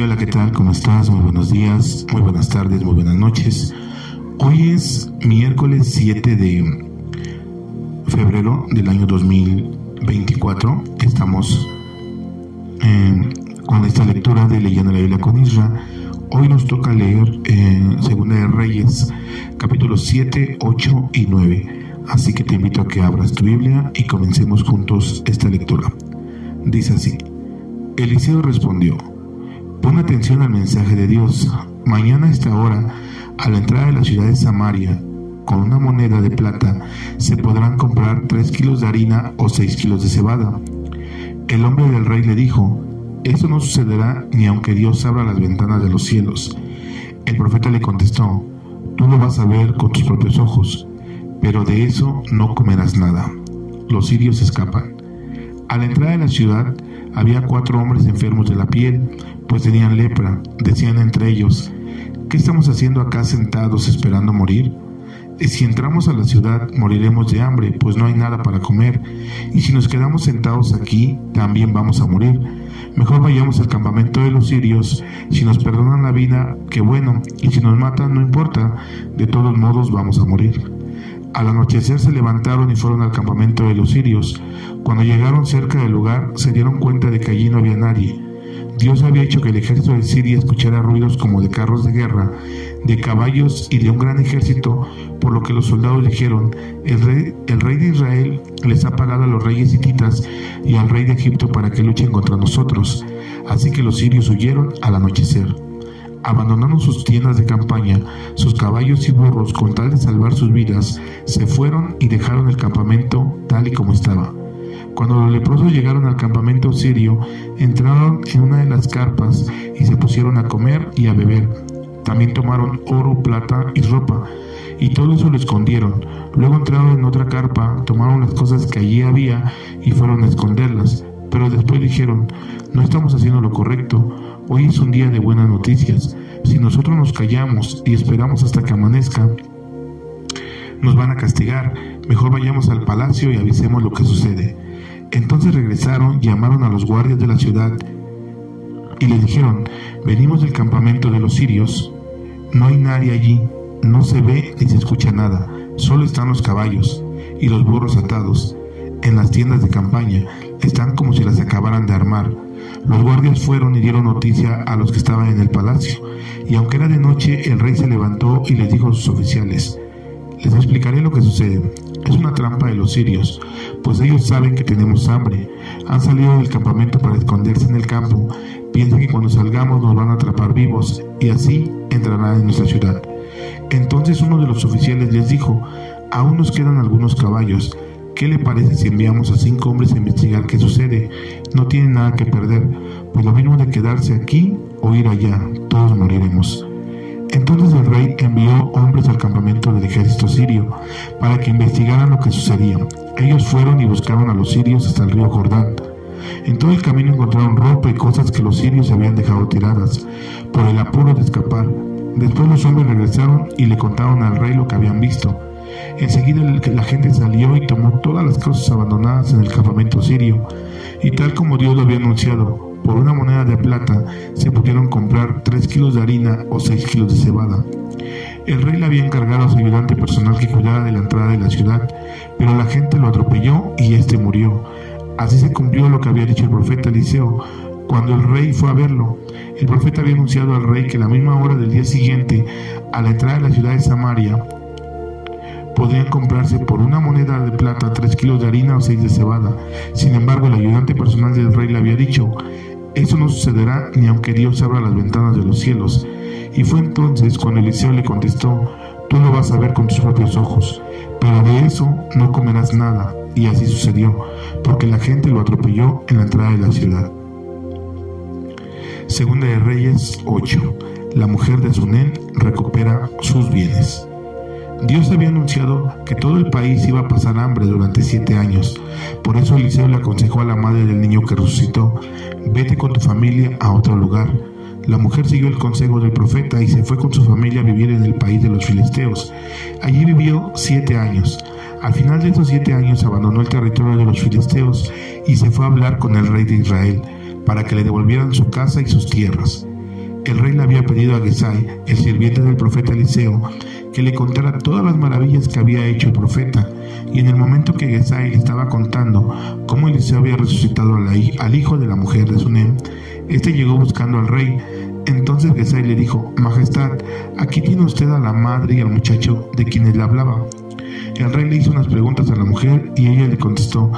Hola, ¿qué tal? ¿Cómo estás? Muy buenos días, muy buenas tardes, muy buenas noches. Hoy es miércoles 7 de febrero del año 2024. Estamos eh, con esta lectura de Leyendo la Biblia con Isra. Hoy nos toca leer eh, Segunda de Reyes, capítulos 7, 8 y 9. Así que te invito a que abras tu Biblia y comencemos juntos esta lectura. Dice así, Eliseo respondió, Pon atención al mensaje de Dios. Mañana a esta hora, a la entrada de la ciudad de Samaria, con una moneda de plata, se podrán comprar tres kilos de harina o seis kilos de cebada. El hombre del rey le dijo, esto no sucederá ni aunque Dios abra las ventanas de los cielos. El profeta le contestó, tú lo vas a ver con tus propios ojos, pero de eso no comerás nada. Los sirios escapan. A la entrada de la ciudad había cuatro hombres enfermos de la piel, pues tenían lepra. Decían entre ellos, ¿qué estamos haciendo acá sentados esperando morir? Si entramos a la ciudad moriremos de hambre, pues no hay nada para comer, y si nos quedamos sentados aquí, también vamos a morir. Mejor vayamos al campamento de los sirios, si nos perdonan la vida, qué bueno, y si nos matan, no importa, de todos modos vamos a morir. Al anochecer se levantaron y fueron al campamento de los sirios. Cuando llegaron cerca del lugar, se dieron cuenta de que allí no había nadie Dios había hecho que el ejército de Siria escuchara ruidos como de carros de guerra, de caballos y de un gran ejército, por lo que los soldados dijeron, el rey, el rey de Israel les ha pagado a los reyes hititas y al rey de Egipto para que luchen contra nosotros. Así que los sirios huyeron al anochecer. Abandonaron sus tiendas de campaña, sus caballos y burros con tal de salvar sus vidas, se fueron y dejaron el campamento tal y como estaba. Cuando los leprosos llegaron al campamento sirio, entraron en una de las carpas y se pusieron a comer y a beber. También tomaron oro, plata y ropa, y todo eso lo escondieron. Luego entraron en otra carpa, tomaron las cosas que allí había y fueron a esconderlas. Pero después dijeron, no estamos haciendo lo correcto, hoy es un día de buenas noticias. Si nosotros nos callamos y esperamos hasta que amanezca, nos van a castigar. Mejor vayamos al palacio y avisemos lo que sucede. Entonces regresaron, llamaron a los guardias de la ciudad y les dijeron, venimos del campamento de los sirios, no hay nadie allí, no se ve ni se escucha nada, solo están los caballos y los burros atados. En las tiendas de campaña están como si las acabaran de armar. Los guardias fueron y dieron noticia a los que estaban en el palacio, y aunque era de noche, el rey se levantó y les dijo a sus oficiales, les explicaré lo que sucede. Es una trampa de los sirios, pues ellos saben que tenemos hambre. Han salido del campamento para esconderse en el campo. Piensan que cuando salgamos nos van a atrapar vivos y así entrarán en nuestra ciudad. Entonces uno de los oficiales les dijo, aún nos quedan algunos caballos. ¿Qué le parece si enviamos a cinco hombres a investigar qué sucede? No tienen nada que perder, pues lo mismo de quedarse aquí o ir allá, todos moriremos. Entonces el rey envió hombres al campamento del ejército sirio para que investigaran lo que sucedía. Ellos fueron y buscaron a los sirios hasta el río Jordán. En todo el camino encontraron ropa y cosas que los sirios habían dejado tiradas por el apuro de escapar. Después los hombres regresaron y le contaron al rey lo que habían visto. Enseguida la gente salió y tomó todas las cosas abandonadas en el campamento sirio, y tal como Dios lo había anunciado, por una moneda de plata se pudieron comprar 3 kilos de harina o 6 kilos de cebada. El rey le había encargado a su ayudante personal que cuidara de la entrada de la ciudad, pero la gente lo atropelló y éste murió. Así se cumplió lo que había dicho el profeta Eliseo cuando el rey fue a verlo. El profeta había anunciado al rey que la misma hora del día siguiente, a la entrada de la ciudad de Samaria, podían comprarse por una moneda de plata tres kilos de harina o seis de cebada. Sin embargo, el ayudante personal del rey le había dicho, eso no sucederá ni aunque Dios abra las ventanas de los cielos. Y fue entonces cuando Eliseo le contestó, tú lo vas a ver con tus propios ojos, pero de eso no comerás nada. Y así sucedió, porque la gente lo atropelló en la entrada de la ciudad. Segunda de Reyes 8. La mujer de Sunén recupera sus bienes. Dios había anunciado que todo el país iba a pasar hambre durante siete años. Por eso Eliseo le aconsejó a la madre del niño que resucitó, vete con tu familia a otro lugar. La mujer siguió el consejo del profeta y se fue con su familia a vivir en el país de los filisteos. Allí vivió siete años. Al final de esos siete años abandonó el territorio de los filisteos y se fue a hablar con el rey de Israel para que le devolvieran su casa y sus tierras. El rey le había pedido a Gesai, el sirviente del profeta Eliseo, que le contara todas las maravillas que había hecho el profeta, y en el momento que Gesai le estaba contando cómo Eliseo había resucitado al hijo de la mujer de Sunem, este llegó buscando al rey. Entonces Gesai le dijo, Majestad, aquí tiene usted a la madre y al muchacho de quienes le hablaba. El rey le hizo unas preguntas a la mujer y ella le contestó.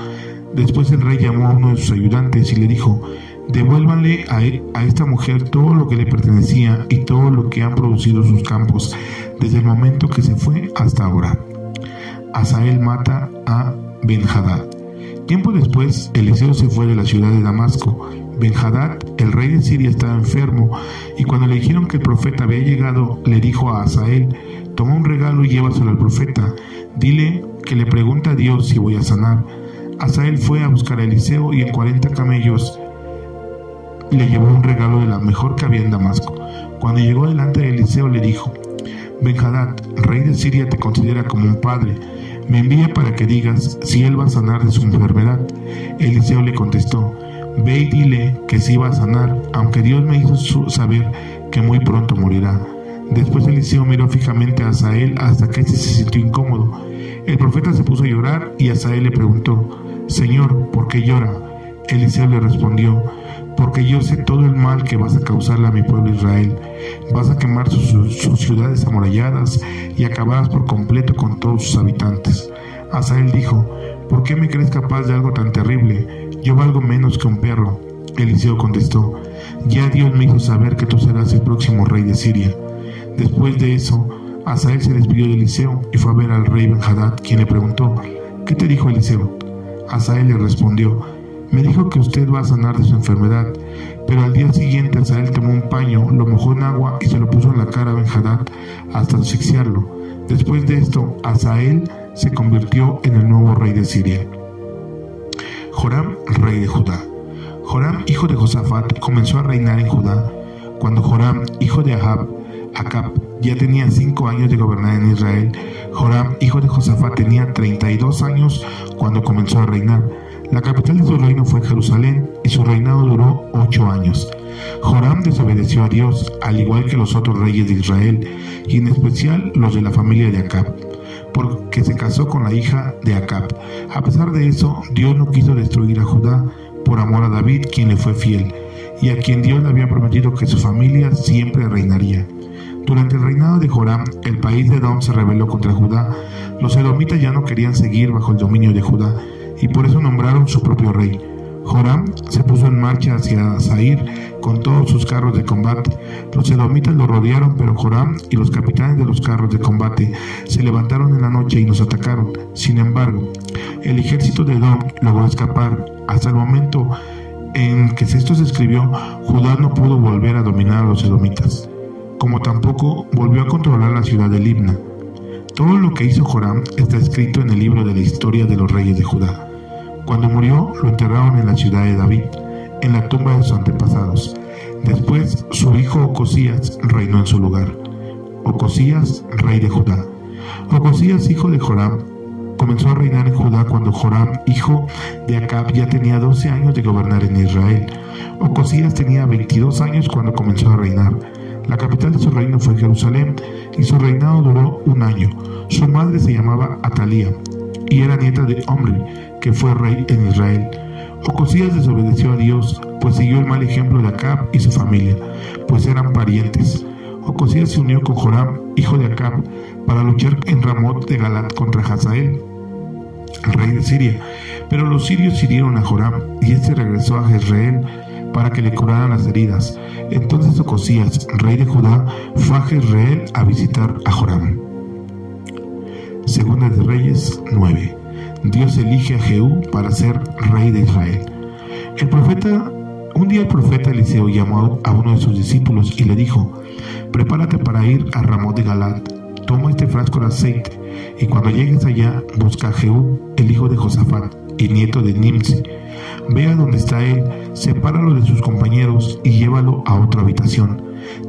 Después el rey llamó a uno de sus ayudantes y le dijo, Devuélvanle a, e, a, esta mujer todo lo que le pertenecía y todo lo que han producido sus campos desde el momento que se fue hasta ahora. Asael mata a Ben-Hadad. Tiempo después, Eliseo se fue de la ciudad de Damasco. Ben-Hadad, el rey de Siria, estaba enfermo y cuando le dijeron que el profeta había llegado, le dijo a Asael, toma un regalo y llévaselo al profeta. Dile que le pregunta a Dios si voy a sanar. Asael fue a buscar a Eliseo y en 40 camellos le llevó un regalo de la mejor que había en Damasco. Cuando llegó delante de Eliseo le dijo, Benjadad, rey de Siria, te considera como un padre. Me envía para que digas si él va a sanar de su enfermedad. Eliseo le contestó, Ve y dile que sí va a sanar, aunque Dios me hizo saber que muy pronto morirá. Después Eliseo miró fijamente a Asael hasta que éste se sintió incómodo. El profeta se puso a llorar y Asael le preguntó, Señor, ¿por qué llora? Eliseo le respondió, porque yo sé todo el mal que vas a causarle a mi pueblo Israel. Vas a quemar sus, ciudades amuralladas y acabarás por completo con todos sus habitantes. Asael dijo, ¿por qué me crees capaz de algo tan terrible? Yo valgo menos que un perro. Eliseo contestó, ya Dios me hizo saber que tú serás el próximo rey de Siria. Después de eso, Asael se despidió de Eliseo y fue a ver al rey Benhadad, quien le preguntó, ¿qué te dijo Eliseo? Asael le respondió, me dijo que usted va a sanar de su enfermedad, pero al día siguiente Asael tomó un paño, lo mojó en agua y se lo puso en la cara a Benhadad hasta asfixiarlo. Después de esto, Asael se convirtió en el nuevo rey de Siria. Joram, rey de Judá. Joram, hijo de Josafat, comenzó a reinar en Judá. Cuando Joram, hijo de Ahab, ya tenía cinco años de gobernar en Israel, Joram, hijo de Josafat, tenía 32 años cuando comenzó a reinar. La capital de su reino fue Jerusalén y su reinado duró ocho años. Joram desobedeció a Dios, al igual que los otros reyes de Israel, y en especial los de la familia de Acab, porque se casó con la hija de Acab. A pesar de eso, Dios no quiso destruir a Judá por amor a David, quien le fue fiel, y a quien Dios le había prometido que su familia siempre reinaría. Durante el reinado de Joram, el país de Edom se rebeló contra Judá. Los edomitas ya no querían seguir bajo el dominio de Judá y por eso nombraron su propio rey. Joram se puso en marcha hacia Zair con todos sus carros de combate. Los edomitas lo rodearon, pero Joram y los capitanes de los carros de combate se levantaron en la noche y nos atacaron. Sin embargo, el ejército de Edom logró escapar. Hasta el momento en que esto se escribió, Judá no pudo volver a dominar a los edomitas, como tampoco volvió a controlar la ciudad de Libna. Todo lo que hizo Joram está escrito en el libro de la historia de los reyes de Judá. Cuando murió, lo enterraron en la ciudad de David, en la tumba de sus antepasados. Después, su hijo Ocosías reinó en su lugar. Ocosías, rey de Judá. Ocosías, hijo de Joram, comenzó a reinar en Judá cuando Joram, hijo de Acab, ya tenía 12 años de gobernar en Israel. Ocosías tenía 22 años cuando comenzó a reinar. La capital de su reino fue Jerusalén y su reinado duró un año. Su madre se llamaba Atalía y era nieta de Omri, que fue rey en Israel. Ocosías desobedeció a Dios, pues siguió el mal ejemplo de Acab y su familia, pues eran parientes. Ocosías se unió con Joram, hijo de Acab, para luchar en Ramot de Galat contra Hazael, rey de Siria. Pero los sirios hirieron a Joram y este regresó a Jezreel para que le curaran las heridas. Entonces Ocosías, rey de Judá, fue a Jezreel a visitar a Joram. Segunda de Reyes 9. Dios elige a Jehú para ser rey de Israel. El profeta Un día el profeta Eliseo llamó a uno de sus discípulos y le dijo, prepárate para ir a Ramón de Galat, toma este frasco de aceite, y cuando llegues allá, busca a Jehú, el hijo de Josafat, y nieto de Nimsi. Ve a donde está él, sepáralo de sus compañeros y llévalo a otra habitación.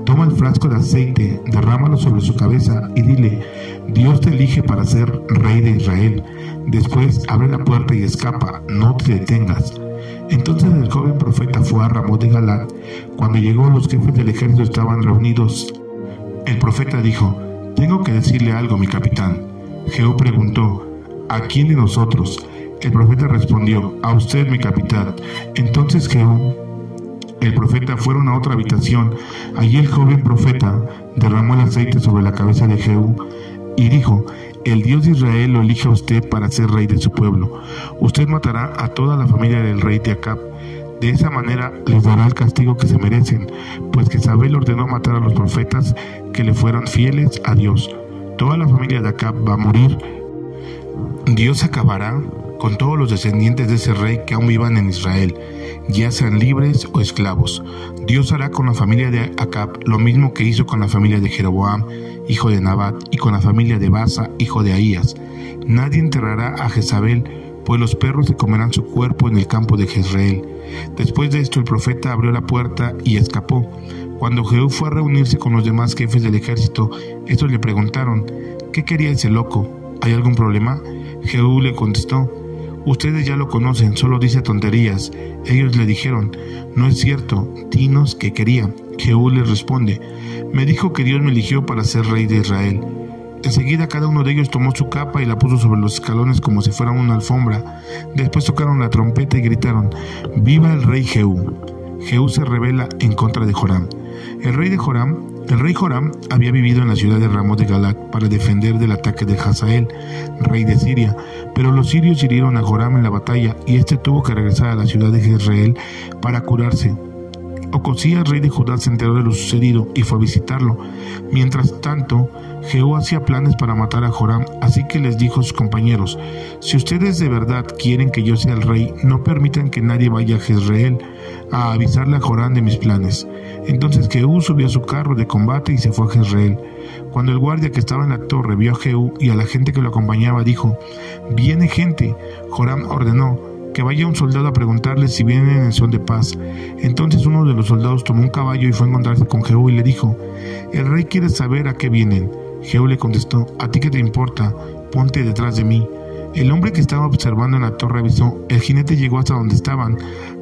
Toma el frasco de aceite, derrámalo sobre su cabeza y dile, Dios te elige para ser rey de Israel. Después abre la puerta y escapa, no te detengas. Entonces el joven profeta fue a Ramón de Galat. Cuando llegó los jefes del ejército estaban reunidos. El profeta dijo, tengo que decirle algo, mi capitán. Jehú preguntó, ¿a quién de nosotros? El profeta respondió, a usted, mi capitán. Entonces Jehú, el profeta, fueron a otra habitación. Allí el joven profeta derramó el aceite sobre la cabeza de Jehú y dijo, el Dios de Israel lo elige a usted para ser rey de su pueblo. Usted matará a toda la familia del rey de Acab. De esa manera les dará el castigo que se merecen, pues que Isabel ordenó matar a los profetas que le fueran fieles a Dios. Toda la familia de Acab va a morir. Dios acabará con todos los descendientes de ese rey que aún vivan en Israel, ya sean libres o esclavos. Dios hará con la familia de Acab lo mismo que hizo con la familia de Jeroboam, hijo de Nabat, y con la familia de Basa, hijo de Ahías. Nadie enterrará a Jezabel, pues los perros se comerán su cuerpo en el campo de Jezreel. Después de esto el profeta abrió la puerta y escapó. Cuando Jehú fue a reunirse con los demás jefes del ejército, estos le preguntaron, ¿qué quería ese loco? ¿Hay algún problema? Jehú le contestó, Ustedes ya lo conocen, solo dice tonterías. Ellos le dijeron, no es cierto, dinos que quería. Jehú les responde, me dijo que Dios me eligió para ser rey de Israel. Enseguida cada uno de ellos tomó su capa y la puso sobre los escalones como si fuera una alfombra. Después tocaron la trompeta y gritaron, ¡Viva el rey Jehú! Jehú se revela en contra de Joram. El rey de Joram, el rey Joram había vivido en la ciudad de Ramos de Galac para defender del ataque de Hazael, rey de Siria, pero los sirios hirieron a Joram en la batalla y éste tuvo que regresar a la ciudad de Jezreel para curarse. Ocosías, rey de Judá, se enteró de lo sucedido y fue a visitarlo. Mientras tanto, Jehú hacía planes para matar a Joram, así que les dijo a sus compañeros, si ustedes de verdad quieren que yo sea el rey, no permitan que nadie vaya a Jezreel a avisarle a Joram de mis planes. Entonces Jehú subió a su carro de combate y se fue a Jezreel. Cuando el guardia que estaba en la torre vio a Jehú y a la gente que lo acompañaba, dijo, Viene gente. Joram ordenó, que vaya un soldado a preguntarle si vienen en son de paz. Entonces uno de los soldados tomó un caballo y fue a encontrarse con Jehú y le dijo, El rey quiere saber a qué vienen. Jehú le contestó, ¿a ti qué te importa? Ponte detrás de mí. El hombre que estaba observando en la torre avisó, el jinete llegó hasta donde estaban,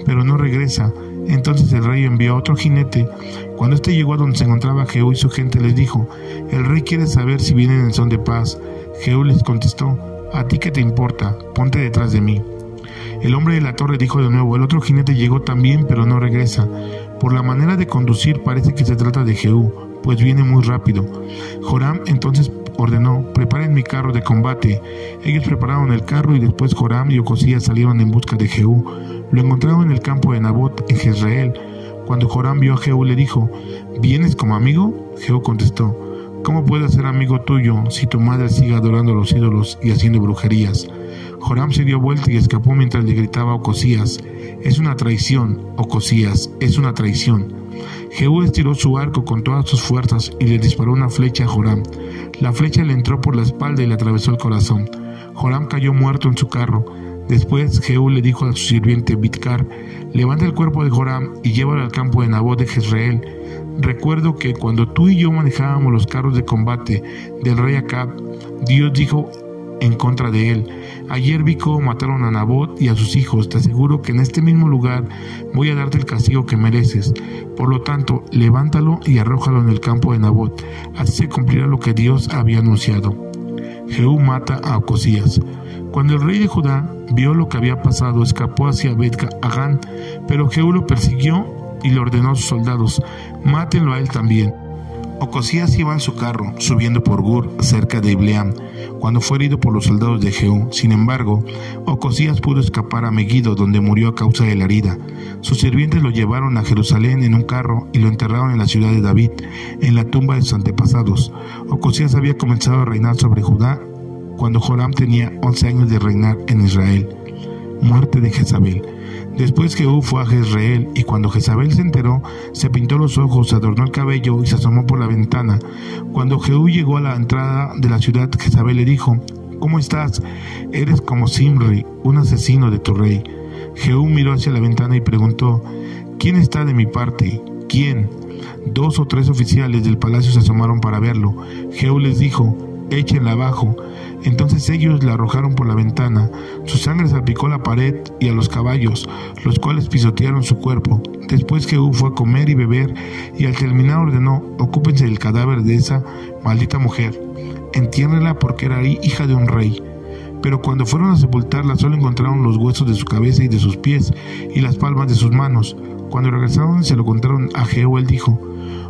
pero no regresa. Entonces el rey envió a otro jinete. Cuando éste llegó a donde se encontraba Jehú y su gente, les dijo, el rey quiere saber si vienen en son de paz. Jehú les contestó, ¿a ti qué te importa? Ponte detrás de mí. El hombre de la torre dijo de nuevo, el otro jinete llegó también, pero no regresa. Por la manera de conducir parece que se trata de Jehú, pues viene muy rápido. Joram entonces ordenó, preparen mi carro de combate. Ellos prepararon el carro y después Joram y Ocosías salieron en busca de Jehú. Lo encontraron en el campo de Nabot, en Jezreel. Cuando Joram vio a Jehú le dijo, ¿vienes como amigo? Jehú contestó, ¿cómo puedo ser amigo tuyo si tu madre sigue adorando a los ídolos y haciendo brujerías? Joram se dio vuelta y escapó mientras le gritaba a Ocosías, es una traición, Ocosías, es una traición. Jehú estiró su arco con todas sus fuerzas y le disparó una flecha a Joram. La flecha le entró por la espalda y le atravesó el corazón. Joram cayó muerto en su carro. Después Jehú le dijo a su sirviente Bitcar, levanta el cuerpo de Joram y llévalo al campo de Nabot de Jezreel. Recuerdo que cuando tú y yo manejábamos los carros de combate del rey Acab, Dios dijo en contra de él, Ayer vi cómo mataron a Nabot y a sus hijos. Te aseguro que en este mismo lugar voy a darte el castigo que mereces. Por lo tanto, levántalo y arrójalo en el campo de Nabot. Así se cumplirá lo que Dios había anunciado. Jehú mata a Ocosías. Cuando el rey de Judá vio lo que había pasado, escapó hacia Bet Agán, pero Jehú lo persiguió y le ordenó a sus soldados: mátenlo a él también. Ocosías iba en su carro, subiendo por Gur, cerca de Ibleam, cuando fue herido por los soldados de Jehú. Sin embargo, Ocosías pudo escapar a Megiddo, donde murió a causa de la herida. Sus sirvientes lo llevaron a Jerusalén en un carro y lo enterraron en la ciudad de David, en la tumba de sus antepasados. Ocosías había comenzado a reinar sobre Judá cuando Joram tenía 11 años de reinar en Israel. Muerte de Jezabel. Después Jehú fue a Jezreel, y cuando Jezabel se enteró, se pintó los ojos, se adornó el cabello y se asomó por la ventana. Cuando Jehú llegó a la entrada de la ciudad, Jezabel le dijo, ¿Cómo estás? Eres como Simri, un asesino de tu rey. Jehú miró hacia la ventana y preguntó, ¿Quién está de mi parte? ¿Quién? Dos o tres oficiales del palacio se asomaron para verlo. Jehú les dijo, échenla abajo. Entonces ellos la arrojaron por la ventana. Su sangre salpicó la pared y a los caballos, los cuales pisotearon su cuerpo. Después Jehú fue a comer y beber, y al terminar ordenó, ocúpense del cadáver de esa maldita mujer. Entiérrenla porque era hija de un rey. Pero cuando fueron a sepultarla solo encontraron los huesos de su cabeza y de sus pies y las palmas de sus manos. Cuando regresaron se lo contaron a Jehú, él dijo,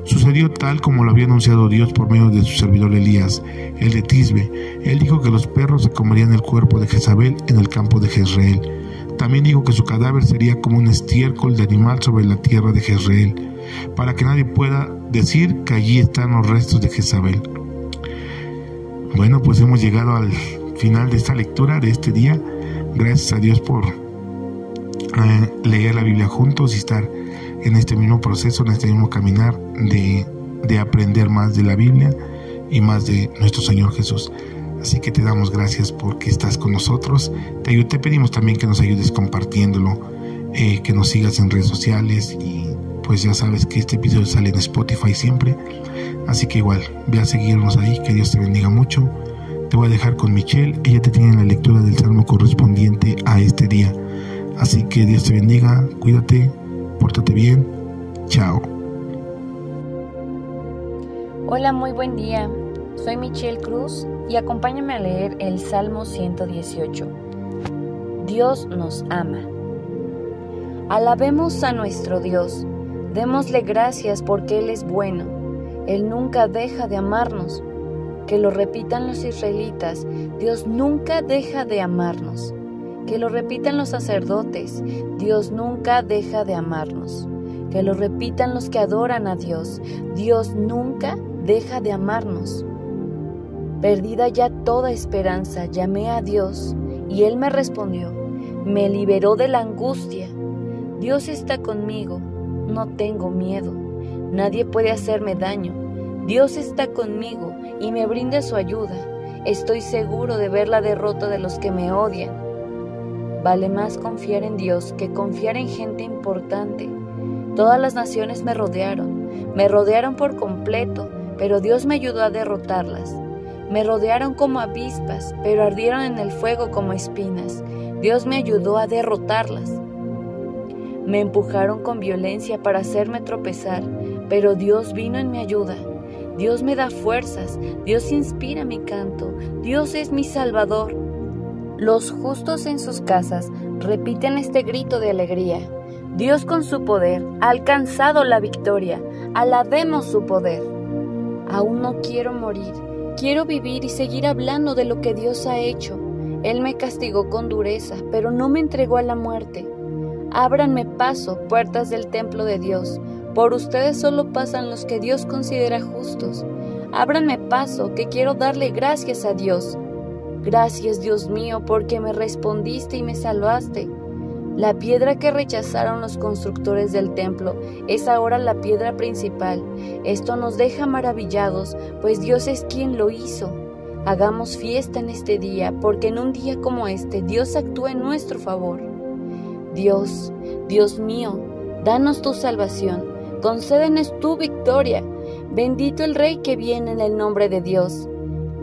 Sucedió tal como lo había anunciado Dios por medio de su servidor Elías, el de Tisbe. Él dijo que los perros se comerían el cuerpo de Jezabel en el campo de Jezreel. También dijo que su cadáver sería como un estiércol de animal sobre la tierra de Jezreel, para que nadie pueda decir que allí están los restos de Jezabel. Bueno, pues hemos llegado al final de esta lectura de este día. Gracias a Dios por leer la Biblia juntos y estar en este mismo proceso, en este mismo caminar de, de aprender más de la Biblia y más de nuestro Señor Jesús. Así que te damos gracias porque estás con nosotros. Te, te pedimos también que nos ayudes compartiéndolo, eh, que nos sigas en redes sociales y pues ya sabes que este episodio sale en Spotify siempre. Así que igual, ve a seguirnos ahí, que Dios te bendiga mucho. Te voy a dejar con Michelle, ella te tiene la lectura del salmo correspondiente a este día. Así que Dios te bendiga, cuídate, pórtate bien. Chao. Hola, muy buen día. Soy Michelle Cruz y acompáñame a leer el Salmo 118. Dios nos ama. Alabemos a nuestro Dios. Démosle gracias porque Él es bueno. Él nunca deja de amarnos. Que lo repitan los israelitas. Dios nunca deja de amarnos que lo repitan los sacerdotes, Dios nunca deja de amarnos. Que lo repitan los que adoran a Dios, Dios nunca deja de amarnos. Perdida ya toda esperanza, llamé a Dios y Él me respondió, me liberó de la angustia. Dios está conmigo, no tengo miedo, nadie puede hacerme daño. Dios está conmigo y me brinda su ayuda. Estoy seguro de ver la derrota de los que me odian. Vale más confiar en Dios que confiar en gente importante. Todas las naciones me rodearon, me rodearon por completo, pero Dios me ayudó a derrotarlas. Me rodearon como avispas, pero ardieron en el fuego como espinas. Dios me ayudó a derrotarlas. Me empujaron con violencia para hacerme tropezar, pero Dios vino en mi ayuda. Dios me da fuerzas, Dios inspira mi canto, Dios es mi Salvador. Los justos en sus casas repiten este grito de alegría. Dios con su poder ha alcanzado la victoria. Alabemos su poder. Aún no quiero morir. Quiero vivir y seguir hablando de lo que Dios ha hecho. Él me castigó con dureza, pero no me entregó a la muerte. Ábranme paso, puertas del templo de Dios. Por ustedes solo pasan los que Dios considera justos. Ábranme paso, que quiero darle gracias a Dios. Gracias Dios mío porque me respondiste y me salvaste. La piedra que rechazaron los constructores del templo es ahora la piedra principal. Esto nos deja maravillados, pues Dios es quien lo hizo. Hagamos fiesta en este día, porque en un día como este Dios actúa en nuestro favor. Dios, Dios mío, danos tu salvación, concédenos tu victoria. Bendito el Rey que viene en el nombre de Dios.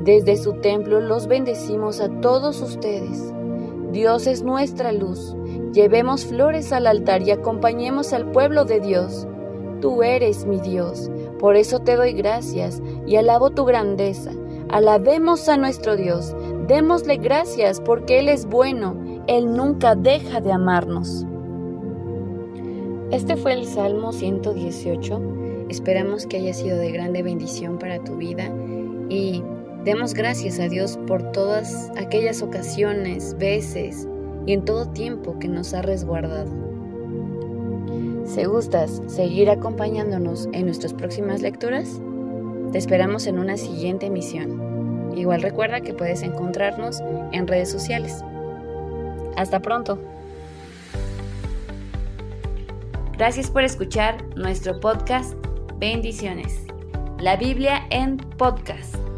Desde su templo los bendecimos a todos ustedes. Dios es nuestra luz. Llevemos flores al altar y acompañemos al pueblo de Dios. Tú eres mi Dios, por eso te doy gracias y alabo tu grandeza. Alabemos a nuestro Dios, démosle gracias porque Él es bueno, Él nunca deja de amarnos. Este fue el Salmo 118. Esperamos que haya sido de grande bendición para tu vida y Demos gracias a Dios por todas aquellas ocasiones, veces y en todo tiempo que nos ha resguardado. Si gustas seguir acompañándonos en nuestras próximas lecturas, te esperamos en una siguiente emisión. Igual recuerda que puedes encontrarnos en redes sociales. Hasta pronto. Gracias por escuchar nuestro podcast. Bendiciones. La Biblia en podcast.